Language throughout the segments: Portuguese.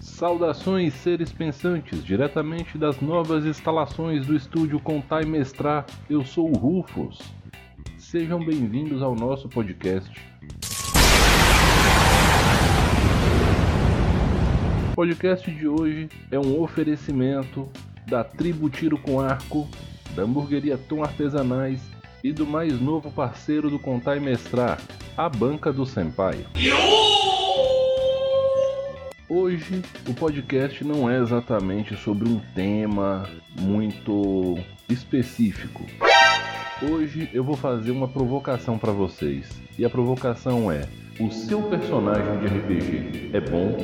Saudações, seres pensantes, diretamente das novas instalações do estúdio Contar e Mestrar, eu sou o Rufus. Sejam bem-vindos ao nosso podcast. O podcast de hoje é um oferecimento da Tribo Tiro com Arco, da Hamburgueria Tom Artesanais e do mais novo parceiro do Contar e Mestrar, a Banca do Senpai. Hoje o podcast não é exatamente sobre um tema muito específico. Hoje eu vou fazer uma provocação para vocês. E a provocação é: o seu personagem de RPG é bom?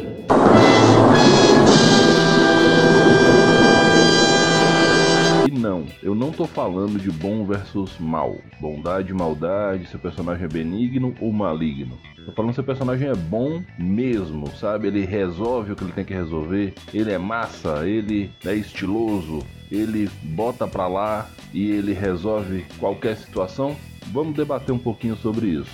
Não, eu não tô falando de bom versus mal, bondade e maldade, seu personagem é benigno ou maligno. Tô falando se o personagem é bom mesmo, sabe? Ele resolve o que ele tem que resolver, ele é massa, ele é estiloso, ele bota pra lá e ele resolve qualquer situação. Vamos debater um pouquinho sobre isso.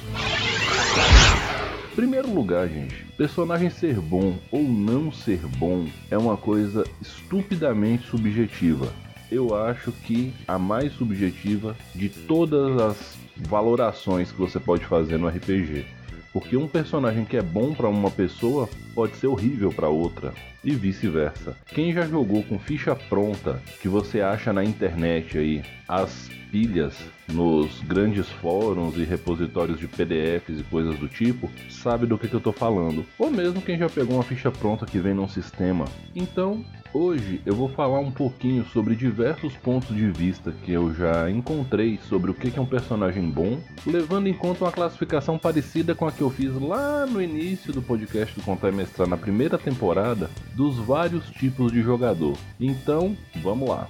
Primeiro lugar, gente, personagem ser bom ou não ser bom é uma coisa estupidamente subjetiva. Eu acho que a mais subjetiva de todas as valorações que você pode fazer no RPG. Porque um personagem que é bom para uma pessoa pode ser horrível para outra e vice-versa. Quem já jogou com ficha pronta que você acha na internet aí, as pilhas nos grandes fóruns e repositórios de PDFs e coisas do tipo, sabe do que, que eu tô falando. Ou mesmo quem já pegou uma ficha pronta que vem num sistema. Então, Hoje eu vou falar um pouquinho sobre diversos pontos de vista que eu já encontrei sobre o que é um personagem bom, levando em conta uma classificação parecida com a que eu fiz lá no início do podcast do Contar e Mestrar na primeira temporada, dos vários tipos de jogador. Então, vamos lá.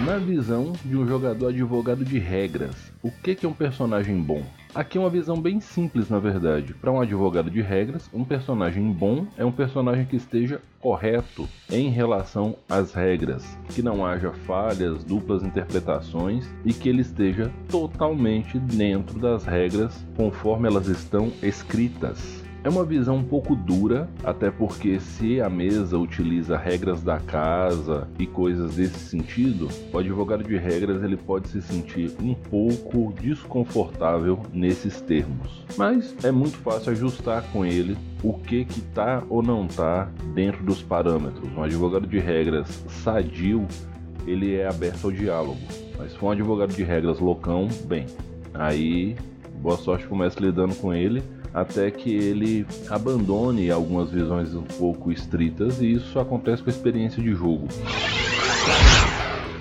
Na visão de um jogador advogado de regras, o que é um personagem bom? Aqui é uma visão bem simples, na verdade. Para um advogado de regras, um personagem bom é um personagem que esteja correto em relação às regras, que não haja falhas, duplas interpretações e que ele esteja totalmente dentro das regras conforme elas estão escritas. É uma visão um pouco dura, até porque se a mesa utiliza regras da casa e coisas desse sentido, o advogado de regras ele pode se sentir um pouco desconfortável nesses termos. Mas é muito fácil ajustar com ele o que que tá ou não tá dentro dos parâmetros. Um advogado de regras sadio, ele é aberto ao diálogo. Mas se for um advogado de regras loucão, bem, aí boa sorte começa lidando com ele até que ele abandone algumas visões um pouco estritas e isso acontece com a experiência de jogo.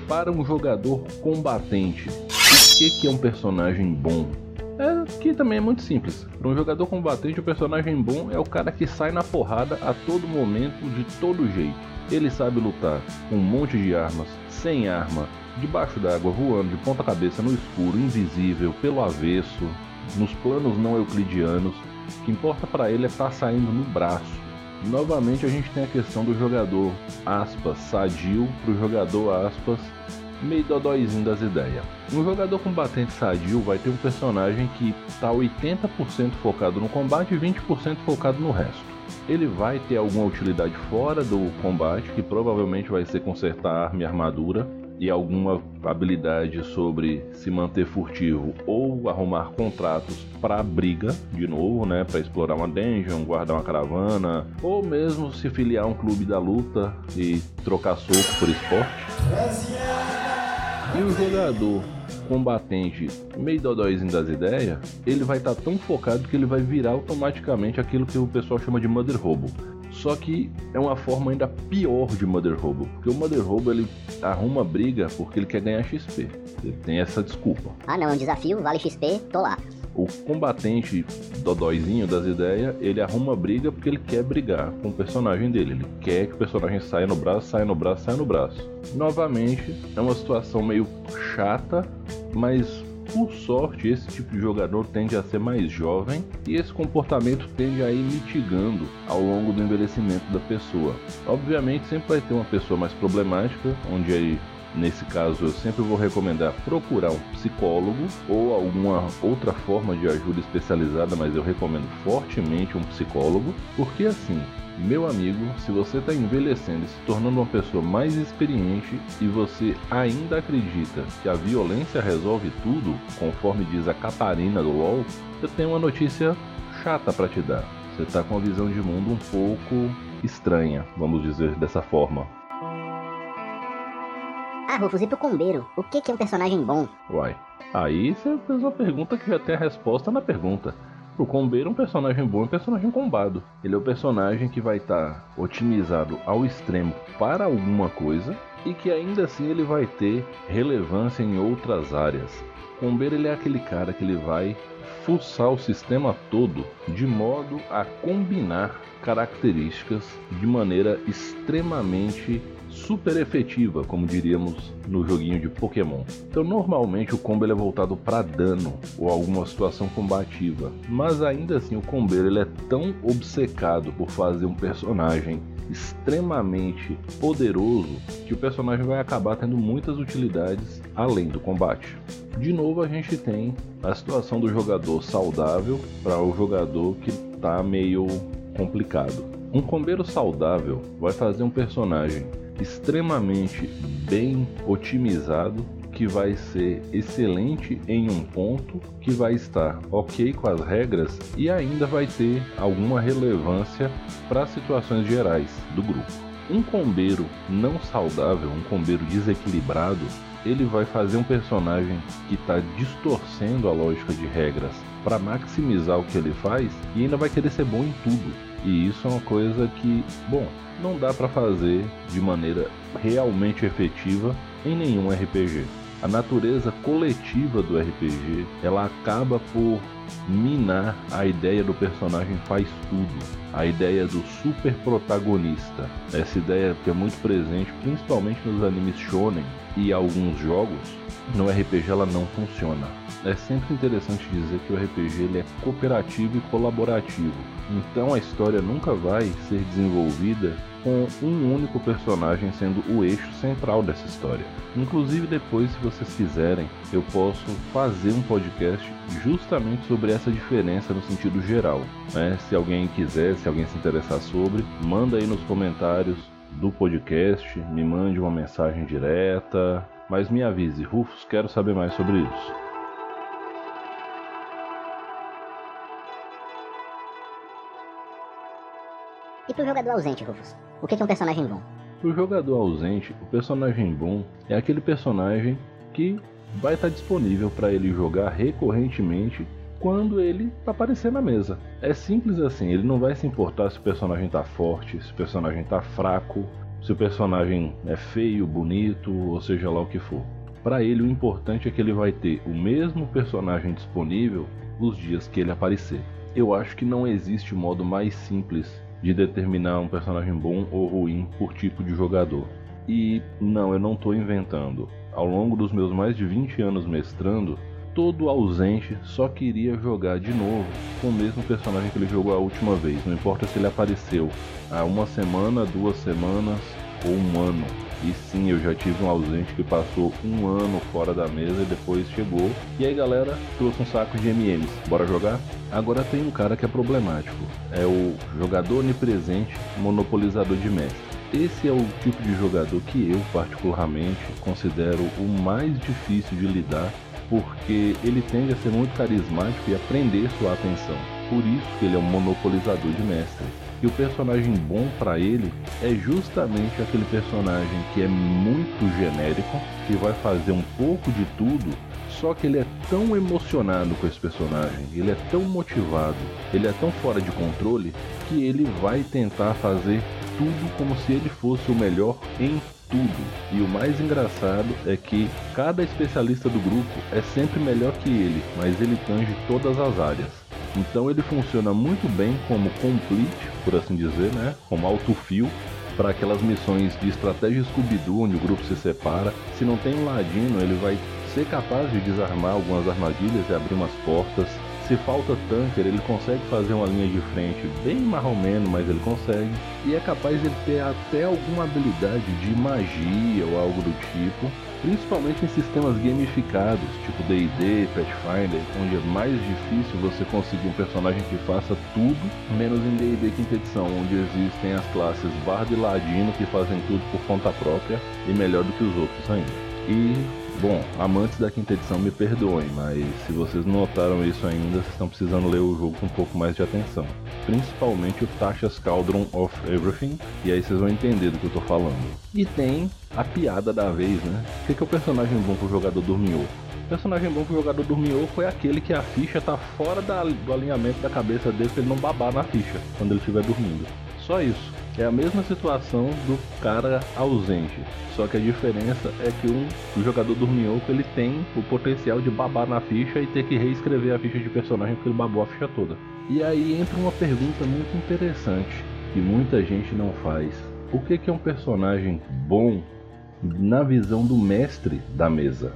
Para um jogador combatente, o que, que é um personagem bom? É que também é muito simples. Para um jogador combatente, o personagem bom é o cara que sai na porrada a todo momento, de todo jeito. Ele sabe lutar com um monte de armas, sem arma, debaixo d'água, voando de ponta cabeça no escuro, invisível, pelo avesso, nos planos não euclidianos, o que importa para ele é estar tá saindo no braço. Novamente a gente tem a questão do jogador aspas sadio para o jogador aspas meio dodóizinho das ideias. Um jogador combatente sadio vai ter um personagem que está 80% focado no combate e 20% focado no resto. Ele vai ter alguma utilidade fora do combate, que provavelmente vai ser consertar arma e armadura, e alguma habilidade sobre se manter furtivo ou arrumar contratos para briga, de novo, né, para explorar uma dungeon, guardar uma caravana, ou mesmo se filiar a um clube da luta e trocar soco por esporte. E o jogador combatente meio dodóizinho das ideias, ele vai estar tá tão focado que ele vai virar automaticamente aquilo que o pessoal chama de Mother Robo. Só que é uma forma ainda pior de Mother Robo, porque o Mother Robo ele arruma briga porque ele quer ganhar XP. Ele tem essa desculpa. Ah não, é um desafio, vale XP, tô lá. O combatente dodóizinho das ideias, ele arruma briga porque ele quer brigar com o personagem dele. Ele quer que o personagem saia no braço, saia no braço, saia no braço. Novamente, é uma situação meio chata, mas por sorte, esse tipo de jogador tende a ser mais jovem e esse comportamento tende a ir mitigando ao longo do envelhecimento da pessoa. Obviamente, sempre vai ter uma pessoa mais problemática, onde aí Nesse caso, eu sempre vou recomendar procurar um psicólogo ou alguma outra forma de ajuda especializada, mas eu recomendo fortemente um psicólogo, porque assim, meu amigo, se você está envelhecendo e se tornando uma pessoa mais experiente e você ainda acredita que a violência resolve tudo, conforme diz a Catarina do LoL, eu tenho uma notícia chata para te dar. Você está com uma visão de mundo um pouco estranha, vamos dizer dessa forma. Ah, Rufus, e pro Combeiro, o que, que é um personagem bom? Uai, aí você fez uma pergunta que já tem a resposta na pergunta. O Combeiro, um personagem bom é um personagem combado. Ele é o personagem que vai estar tá otimizado ao extremo para alguma coisa e que ainda assim ele vai ter relevância em outras áreas. O Combeiro ele é aquele cara que ele vai fuçar o sistema todo de modo a combinar características de maneira extremamente super efetiva, como diríamos no joguinho de Pokémon. Então, normalmente o combo é voltado para dano ou alguma situação combativa, mas ainda assim o combeiro ele é tão obcecado por fazer um personagem extremamente poderoso que o personagem vai acabar tendo muitas utilidades além do combate. De novo, a gente tem a situação do jogador saudável para o jogador que está meio complicado. Um combeiro saudável vai fazer um personagem extremamente bem otimizado que vai ser excelente em um ponto, que vai estar ok com as regras e ainda vai ter alguma relevância para situações gerais do grupo. Um combeiro não saudável, um combeiro desequilibrado, ele vai fazer um personagem que está distorcendo a lógica de regras para maximizar o que ele faz e ainda vai querer ser bom em tudo. E isso é uma coisa que, bom, não dá para fazer de maneira realmente efetiva em nenhum RPG. A natureza coletiva do RPG, ela acaba por minar a ideia do personagem faz tudo, a ideia do super protagonista. Essa ideia que é muito presente principalmente nos animes shonen e alguns jogos, no RPG ela não funciona. É sempre interessante dizer que o RPG ele é cooperativo e colaborativo. Então a história nunca vai ser desenvolvida com um único personagem sendo o eixo central dessa história. Inclusive depois, se vocês quiserem, eu posso fazer um podcast justamente sobre essa diferença no sentido geral. Né? Se alguém quiser, se alguém se interessar sobre, manda aí nos comentários do podcast, me mande uma mensagem direta, mas me avise, Rufus, quero saber mais sobre isso. E pro jogador ausente, Rufus? O que é um personagem bom? Pro jogador ausente, o personagem bom é aquele personagem que vai estar disponível para ele jogar recorrentemente quando ele aparecer na mesa. É simples assim, ele não vai se importar se o personagem tá forte, se o personagem tá fraco, se o personagem é feio, bonito, ou seja lá o que for. Para ele, o importante é que ele vai ter o mesmo personagem disponível os dias que ele aparecer. Eu acho que não existe modo mais simples de determinar um personagem bom ou ruim por tipo de jogador. E não, eu não estou inventando. Ao longo dos meus mais de 20 anos mestrando, todo ausente só queria jogar de novo com o mesmo personagem que ele jogou a última vez. Não importa se ele apareceu há uma semana, duas semanas ou um ano. E sim, eu já tive um ausente que passou um ano fora da mesa e depois chegou. E aí, galera, trouxe um saco de MMs. Bora jogar? Agora tem um cara que é problemático. É o jogador onipresente, monopolizador de mestre. Esse é o tipo de jogador que eu, particularmente, considero o mais difícil de lidar, porque ele tende a ser muito carismático e a prender sua atenção. Por isso que ele é um monopolizador de mestre. E o personagem bom para ele é justamente aquele personagem que é muito genérico, que vai fazer um pouco de tudo, só que ele é tão emocionado com esse personagem, ele é tão motivado, ele é tão fora de controle, que ele vai tentar fazer tudo como se ele fosse o melhor em tudo. E o mais engraçado é que cada especialista do grupo é sempre melhor que ele, mas ele tange todas as áreas. Então ele funciona muito bem como complete, por assim dizer, né? Como autofio para aquelas missões de estratégia Scooby-Doo, onde o grupo se separa. Se não tem um ladino, ele vai ser capaz de desarmar algumas armadilhas e abrir umas portas. Se falta tanker, ele consegue fazer uma linha de frente bem marromeno, mas ele consegue. E é capaz de ter até alguma habilidade de magia ou algo do tipo, principalmente em sistemas gamificados, tipo D&D, Pathfinder, onde é mais difícil você conseguir um personagem que faça tudo, menos em D&D quinta edição, onde existem as classes Bardo e Ladino que fazem tudo por conta própria e melhor do que os outros ainda. E, bom, amantes da quinta edição me perdoem, mas se vocês não notaram isso ainda, vocês estão precisando ler o jogo com um pouco mais de atenção. Principalmente o Tasha's Cauldron of Everything, e aí vocês vão entender do que eu tô falando. E tem a piada da vez, né? O que, que é o personagem bom pro jogador dorminhoco? O personagem bom pro jogador dorminhoco é aquele que a ficha tá fora da, do alinhamento da cabeça dele pra ele não babar na ficha quando ele estiver dormindo. Só isso. É a mesma situação do cara ausente, só que a diferença é que um, jogador dorminhoco ele tem o potencial de babar na ficha e ter que reescrever a ficha de personagem porque ele babou a ficha toda. E aí entra uma pergunta muito interessante que muita gente não faz. O que é um personagem bom na visão do mestre da mesa?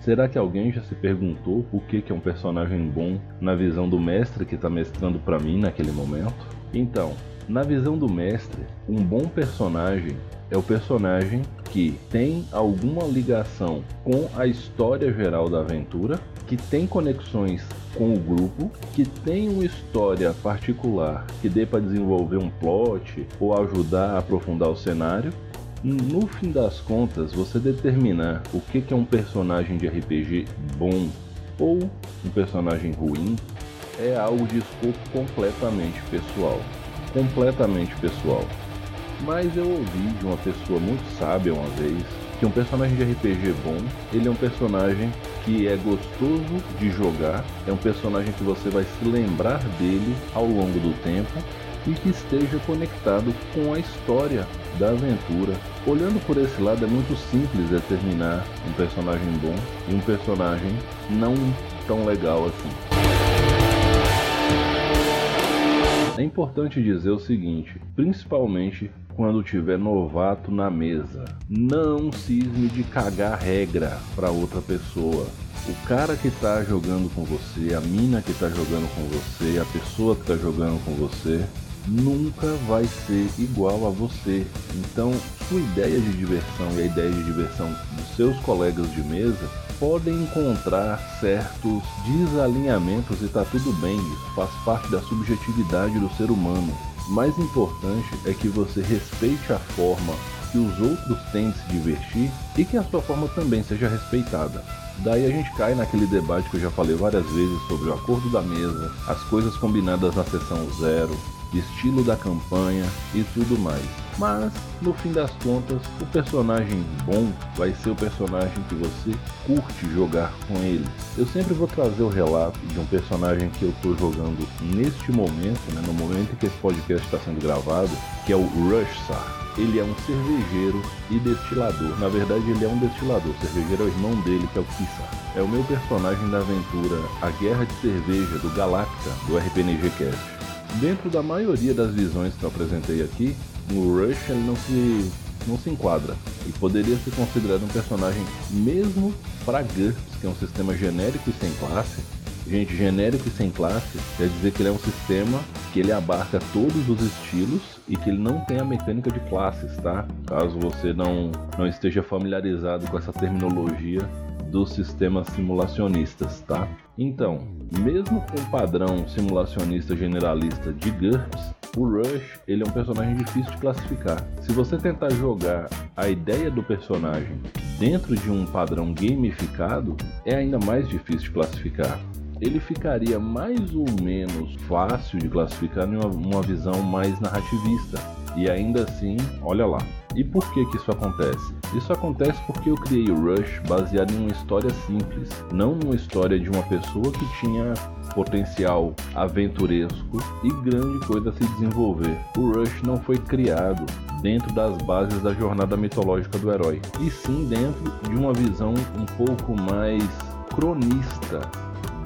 Será que alguém já se perguntou o que é um personagem bom na visão do mestre que está mestrando para mim naquele momento? Então, na visão do mestre, um bom personagem é o personagem que tem alguma ligação com a história geral da aventura, que tem conexões com o grupo, que tem uma história particular que dê para desenvolver um plot ou ajudar a aprofundar o cenário. No fim das contas, você determinar o que é um personagem de RPG bom ou um personagem ruim é algo de escopo completamente pessoal completamente pessoal. Mas eu ouvi de uma pessoa muito sábia uma vez que um personagem de RPG bom, ele é um personagem que é gostoso de jogar, é um personagem que você vai se lembrar dele ao longo do tempo e que esteja conectado com a história da aventura. Olhando por esse lado, é muito simples determinar um personagem bom e um personagem não tão legal assim. É importante dizer o seguinte, principalmente quando tiver novato na mesa, não cisme de cagar regra para outra pessoa. O cara que tá jogando com você, a mina que tá jogando com você, a pessoa que tá jogando com você, nunca vai ser igual a você. Então, sua ideia de diversão e a ideia de diversão dos seus colegas de mesa podem encontrar certos desalinhamentos e tá tudo bem, isso faz parte da subjetividade do ser humano. Mais importante é que você respeite a forma que os outros têm de se divertir e que a sua forma também seja respeitada. Daí a gente cai naquele debate que eu já falei várias vezes sobre o acordo da mesa, as coisas combinadas na sessão zero, estilo da campanha e tudo mais. Mas, no fim das contas, o personagem bom vai ser o personagem que você curte jogar com ele. Eu sempre vou trazer o relato de um personagem que eu estou jogando neste momento, né, no momento em que esse podcast está sendo gravado, que é o Rushsar. Ele é um cervejeiro e destilador. Na verdade, ele é um destilador. O cervejeiro é o irmão dele, que é o Kissar. É o meu personagem da aventura A Guerra de Cerveja do Galacta, do RPNG Cast. Dentro da maioria das visões que eu apresentei aqui, o Rush ele não se não se enquadra e poderia ser considerado um personagem mesmo para GURPS, que é um sistema genérico e sem classe. Gente, genérico e sem classe quer dizer que ele é um sistema que ele abarca todos os estilos e que ele não tem a mecânica de classes, tá? Caso você não, não esteja familiarizado com essa terminologia, dos sistemas simulacionistas, tá? Então, mesmo com o padrão simulacionista generalista de GURPS, o Rush ele é um personagem difícil de classificar. Se você tentar jogar a ideia do personagem dentro de um padrão gamificado, é ainda mais difícil de classificar. Ele ficaria mais ou menos fácil de classificar em uma, uma visão mais narrativista. E ainda assim, olha lá, e por que que isso acontece? Isso acontece porque eu criei o Rush baseado em uma história simples, não numa história de uma pessoa que tinha potencial aventuresco e grande coisa a se desenvolver. O Rush não foi criado dentro das bases da jornada mitológica do herói, e sim dentro de uma visão um pouco mais cronista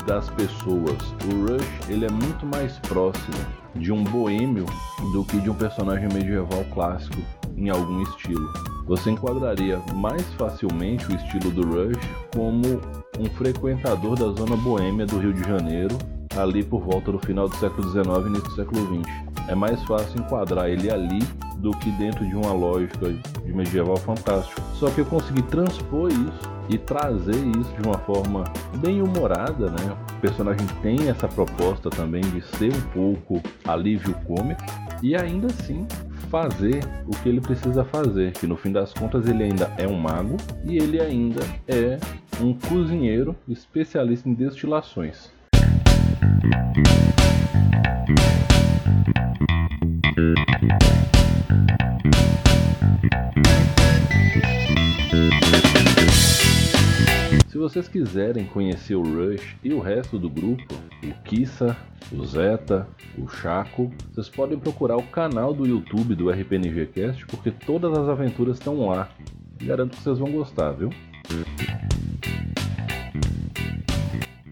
das pessoas. O Rush ele é muito mais próximo de um boêmio do que de um personagem medieval clássico em algum estilo. você enquadraria mais facilmente o estilo do Rush como um frequentador da zona boêmia do Rio de Janeiro, ali por volta do final do século XIX e início do século XX. É mais fácil enquadrar ele ali do que dentro de uma lógica de medieval fantástico. Só que eu consegui transpor isso e trazer isso de uma forma bem humorada, né? O personagem tem essa proposta também de ser um pouco alívio cômico e ainda assim fazer o que ele precisa fazer, que no fim das contas ele ainda é um mago e ele ainda é um cozinheiro especialista em destilações. Vocês quiserem conhecer o Rush e o resto do grupo, o Kissa, o Zeta, o Chaco, vocês podem procurar o canal do YouTube do RPNGcast porque todas as aventuras estão lá. Garanto que vocês vão gostar, viu?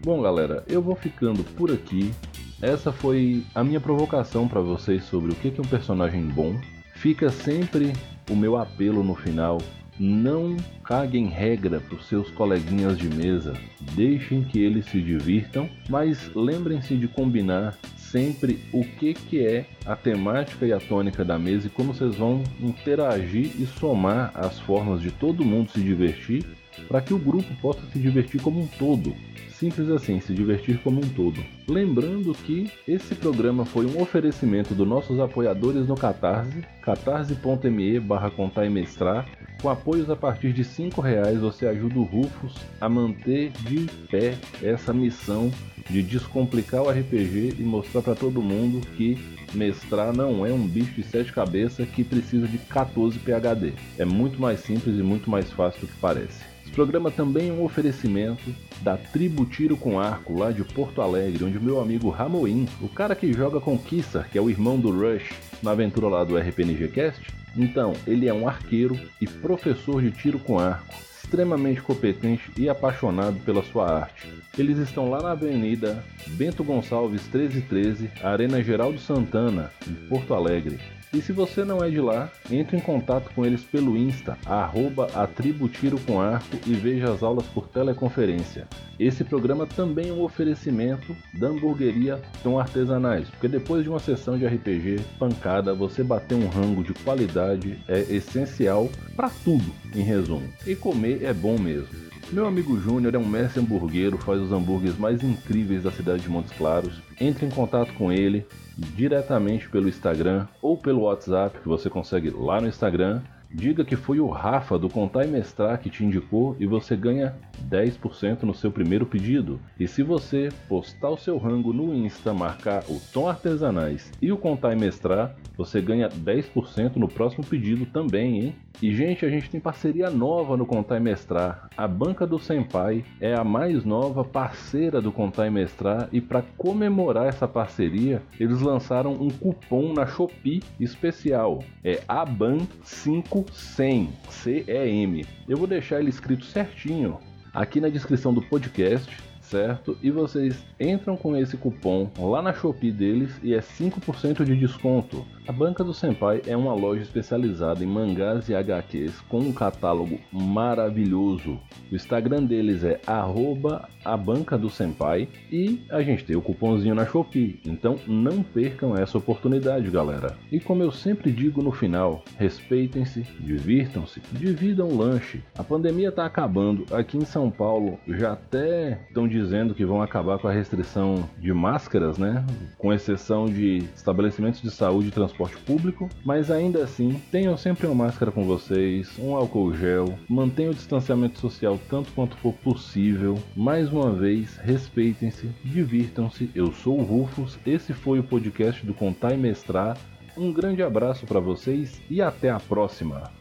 Bom, galera, eu vou ficando por aqui. Essa foi a minha provocação para vocês sobre o que é um personagem bom. Fica sempre o meu apelo no final não caguem regra para os seus coleguinhas de mesa, deixem que eles se divirtam, mas lembrem-se de combinar sempre o que, que é a temática e a tônica da mesa e como vocês vão interagir e somar as formas de todo mundo se divertir para que o grupo possa se divertir como um todo. Simples assim, se divertir como um todo. Lembrando que esse programa foi um oferecimento dos nossos apoiadores no Catarse, catarse.me barra. Com apoios a partir de R$ reais você ajuda o Rufus a manter de pé essa missão de descomplicar o RPG e mostrar para todo mundo que mestrar não é um bicho de sete cabeças que precisa de 14 PHD. É muito mais simples e muito mais fácil do que parece. Programa também é um oferecimento da Tribo Tiro com Arco, lá de Porto Alegre, onde meu amigo Ramoim, o cara que joga com Kissar, que é o irmão do Rush, na aventura lá do RPNG Cast, então, ele é um arqueiro e professor de tiro com arco, extremamente competente e apaixonado pela sua arte. Eles estão lá na Avenida Bento Gonçalves 1313, Arena Geraldo Santana, em Porto Alegre. E se você não é de lá, entre em contato com eles pelo Insta, arroba com Arco e veja as aulas por teleconferência. Esse programa também é um oferecimento da hamburgueria Tom Artesanais, porque depois de uma sessão de RPG pancada, você bater um rango de qualidade é essencial para tudo, em resumo. E comer é bom mesmo. Meu amigo Júnior é um mestre hamburguero, faz os hambúrgueres mais incríveis da cidade de Montes Claros. Entre em contato com ele, diretamente pelo Instagram ou pelo WhatsApp, que você consegue lá no Instagram. Diga que foi o Rafa do Contar e Mestrar que te indicou e você ganha 10% no seu primeiro pedido. E se você postar o seu rango no Insta, marcar o Tom Artesanais e o Contar e Mestrar, você ganha 10% no próximo pedido também, hein? E gente, a gente tem parceria nova no Contar e Mestrar. A Banca do Senpai é a mais nova parceira do Contar e Mestrar e para comemorar essa parceria, eles lançaram um cupom na Shopee especial. É ABAN500 CEM. Eu vou deixar ele escrito certinho aqui na descrição do podcast certo? E vocês entram com esse cupom lá na Shopee deles e é 5% de desconto. A Banca do Senpai é uma loja especializada em mangás e HQs com um catálogo maravilhoso. O Instagram deles é arroba a Banca do Senpai e a gente tem o cupomzinho na Shopee. Então não percam essa oportunidade, galera. E como eu sempre digo no final, respeitem-se, divirtam-se, dividam o lanche. A pandemia está acabando. Aqui em São Paulo já até estão dizendo que vão acabar com a restrição de máscaras, né? Com exceção de estabelecimentos de saúde e transporte público, mas ainda assim, tenham sempre uma máscara com vocês, um álcool gel, mantenham o distanciamento social tanto quanto for possível. Mais uma vez, respeitem-se, divirtam-se. Eu sou o Rufus, esse foi o podcast do Contar e Mestrar. Um grande abraço para vocês e até a próxima.